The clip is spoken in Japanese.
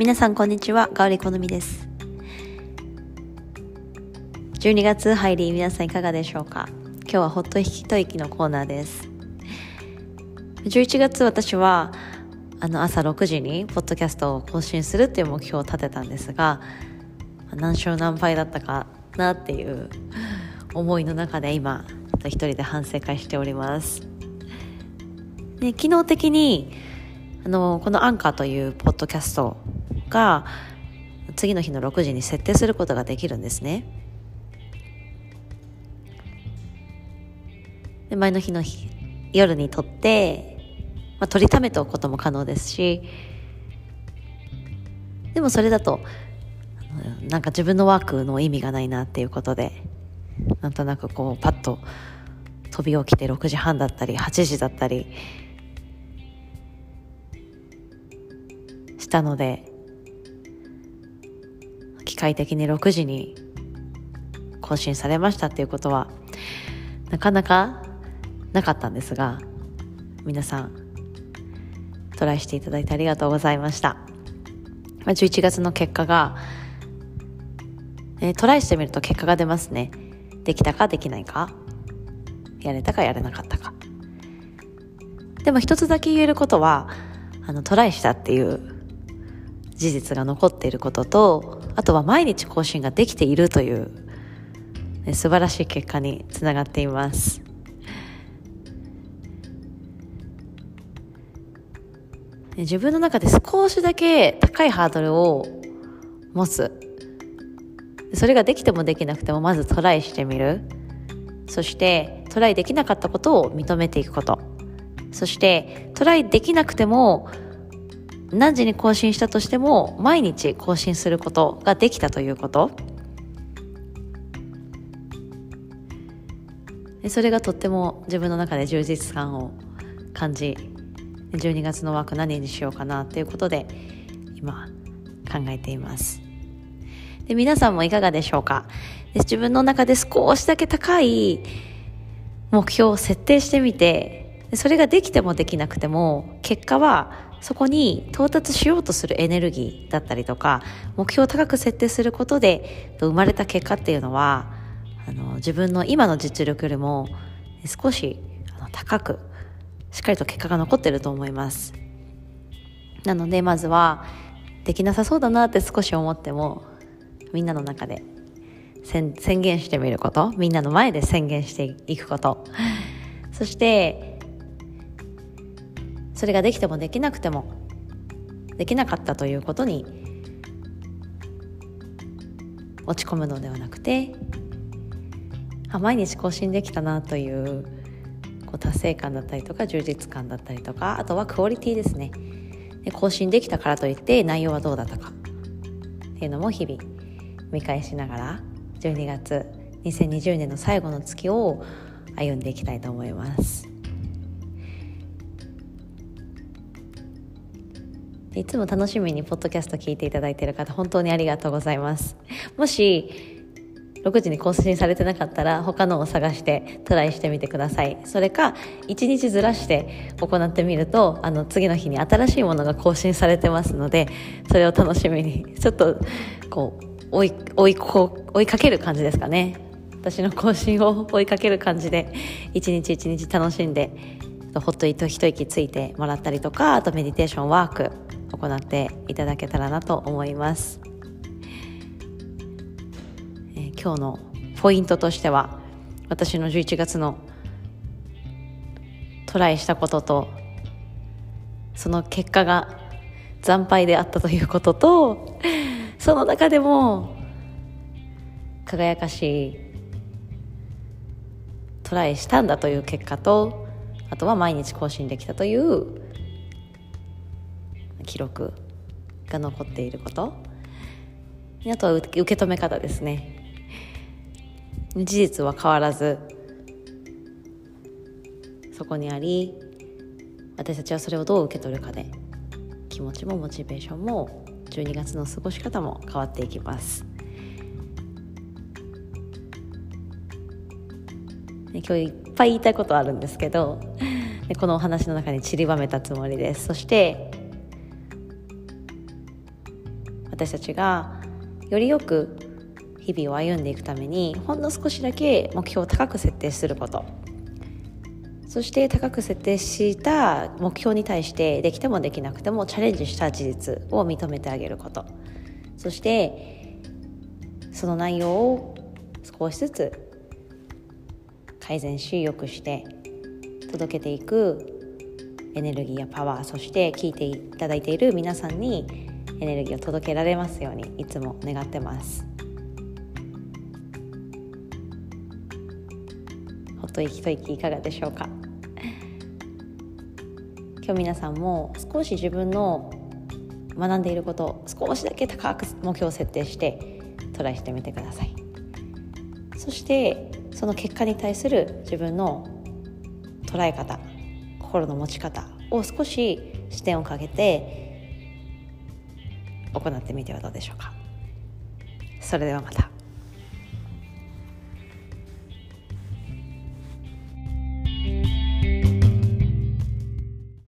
皆さんこんにちは、ガオリ好みです。12月入り、皆さんいかがでしょうか？今日はほっと一息のコーナーです。11月私は、あの朝6時にポッドキャストを更新するっていう目標を立てたんですが、何勝何敗だったかなっていう 思いの中で今、一人で反省会しております。で機能的にあのこのアンカーというポッドキャストが次の日の6時に設定することができるんですね。で前の日の夜に撮って、まあ、取りためておくことも可能ですしでもそれだとなんか自分のワークの意味がないなっていうことでなんとなくこうパッと飛び起きて6時半だったり8時だったりしたので械的に6時に更新されましたっていうことはなかなかなかったんですが皆さんトライしていただいてありがとうございました、11月の結果が、えー、トライしてみると結果が出ますね。できたかできないかやれたかやれなかったか。でも一つだけ言えることはあのトライしたっていう事実が残っていることとあとは毎日更新ができているという、ね、素晴らしい結果につながっています。自分の中で少しだけ高いハードルを持つ。それができてもできなくてもまずトライしてみる。そしてトライできなかったことを認めていくこと。そしてトライできなくても何時に更新したとしても毎日更新することができたということ。それがとっても自分の中で充実感を感じ12月の枠何にしようかなということで今考えています。で皆さんもいかがでしょうか？で自分の中で少しだけ高い目標を設定してみてそれができてもできなくても結果はそこに到達しようとするエネルギーだったりとか目標を高く設定することで生まれた結果っていうのはあの自分の今の実力よりも少し高くしっかりと結果が残ってると思います。なのでまずはできなさそうだなって少し思ってもみんなの中で宣言してみることみんなの前で宣言していくこと。そしてそれができてもできなくてもできなかったということに落ち込むのではなくてあ毎日更新できたなというこう達成感だったりとか充実感だったりとかあとはクオリティですねで更新できたからといって内容はどうだったかっていうのも日々見返しながら12月2020年の最後の月を歩んでいきたいと思います。いつも楽しみにポッドキャスト聞いていただいている方本当にありがとうございます。もし6時に更新されてなかったら他のを探してトライしてみてください。それか1日ずらして行ってみるとあの次の日に新しいものが更新されてますのでそれを楽しみにちょっとこう追い追いこう追いかける感じですかね。私の更新を追いかける感じで一日一日楽しんでほっと一息ついてもらったりとかあとメディテーションワーク。行ってい。ただけたらなと思います、えー、今日のポイントとしては私の11月のトライしたこととその結果が惨敗であったということとその中でも輝かしいトライしたんだという結果とあとは毎日更新できたという記録が残っていること。あとは受け止め方ですね。事実は変わらずそこにあり私たちはそれをどう受け取るかで気持ちもモチベーションも12月の過ごし方も変わっていきます。今日いっぱい言いたいことあるんですけどこのお話の中に散りばめたつもりです。そして私たちがよりよく日々を歩んでいくためにほんの少しだけ目標を高く設定すること。そして高く設定した目標に対してできてもできなくてもチャレンジした事実を認めてあげること。そしてその内容を少しずつ改善し良くして届けていくエネルギーやパワーそして聞いていただいている皆さんにエネルギーを届けられますようにいつも願ってます。ほっと息と息いかがでしょうか？今日皆さんも少し自分の学んでいることを少しだけ高く目標を設定してトライしてみてください。そしてその結果に対する自分の捉え方心の持ち方を少し視点をかけて行ってみてはどうでしょうか。それではまた。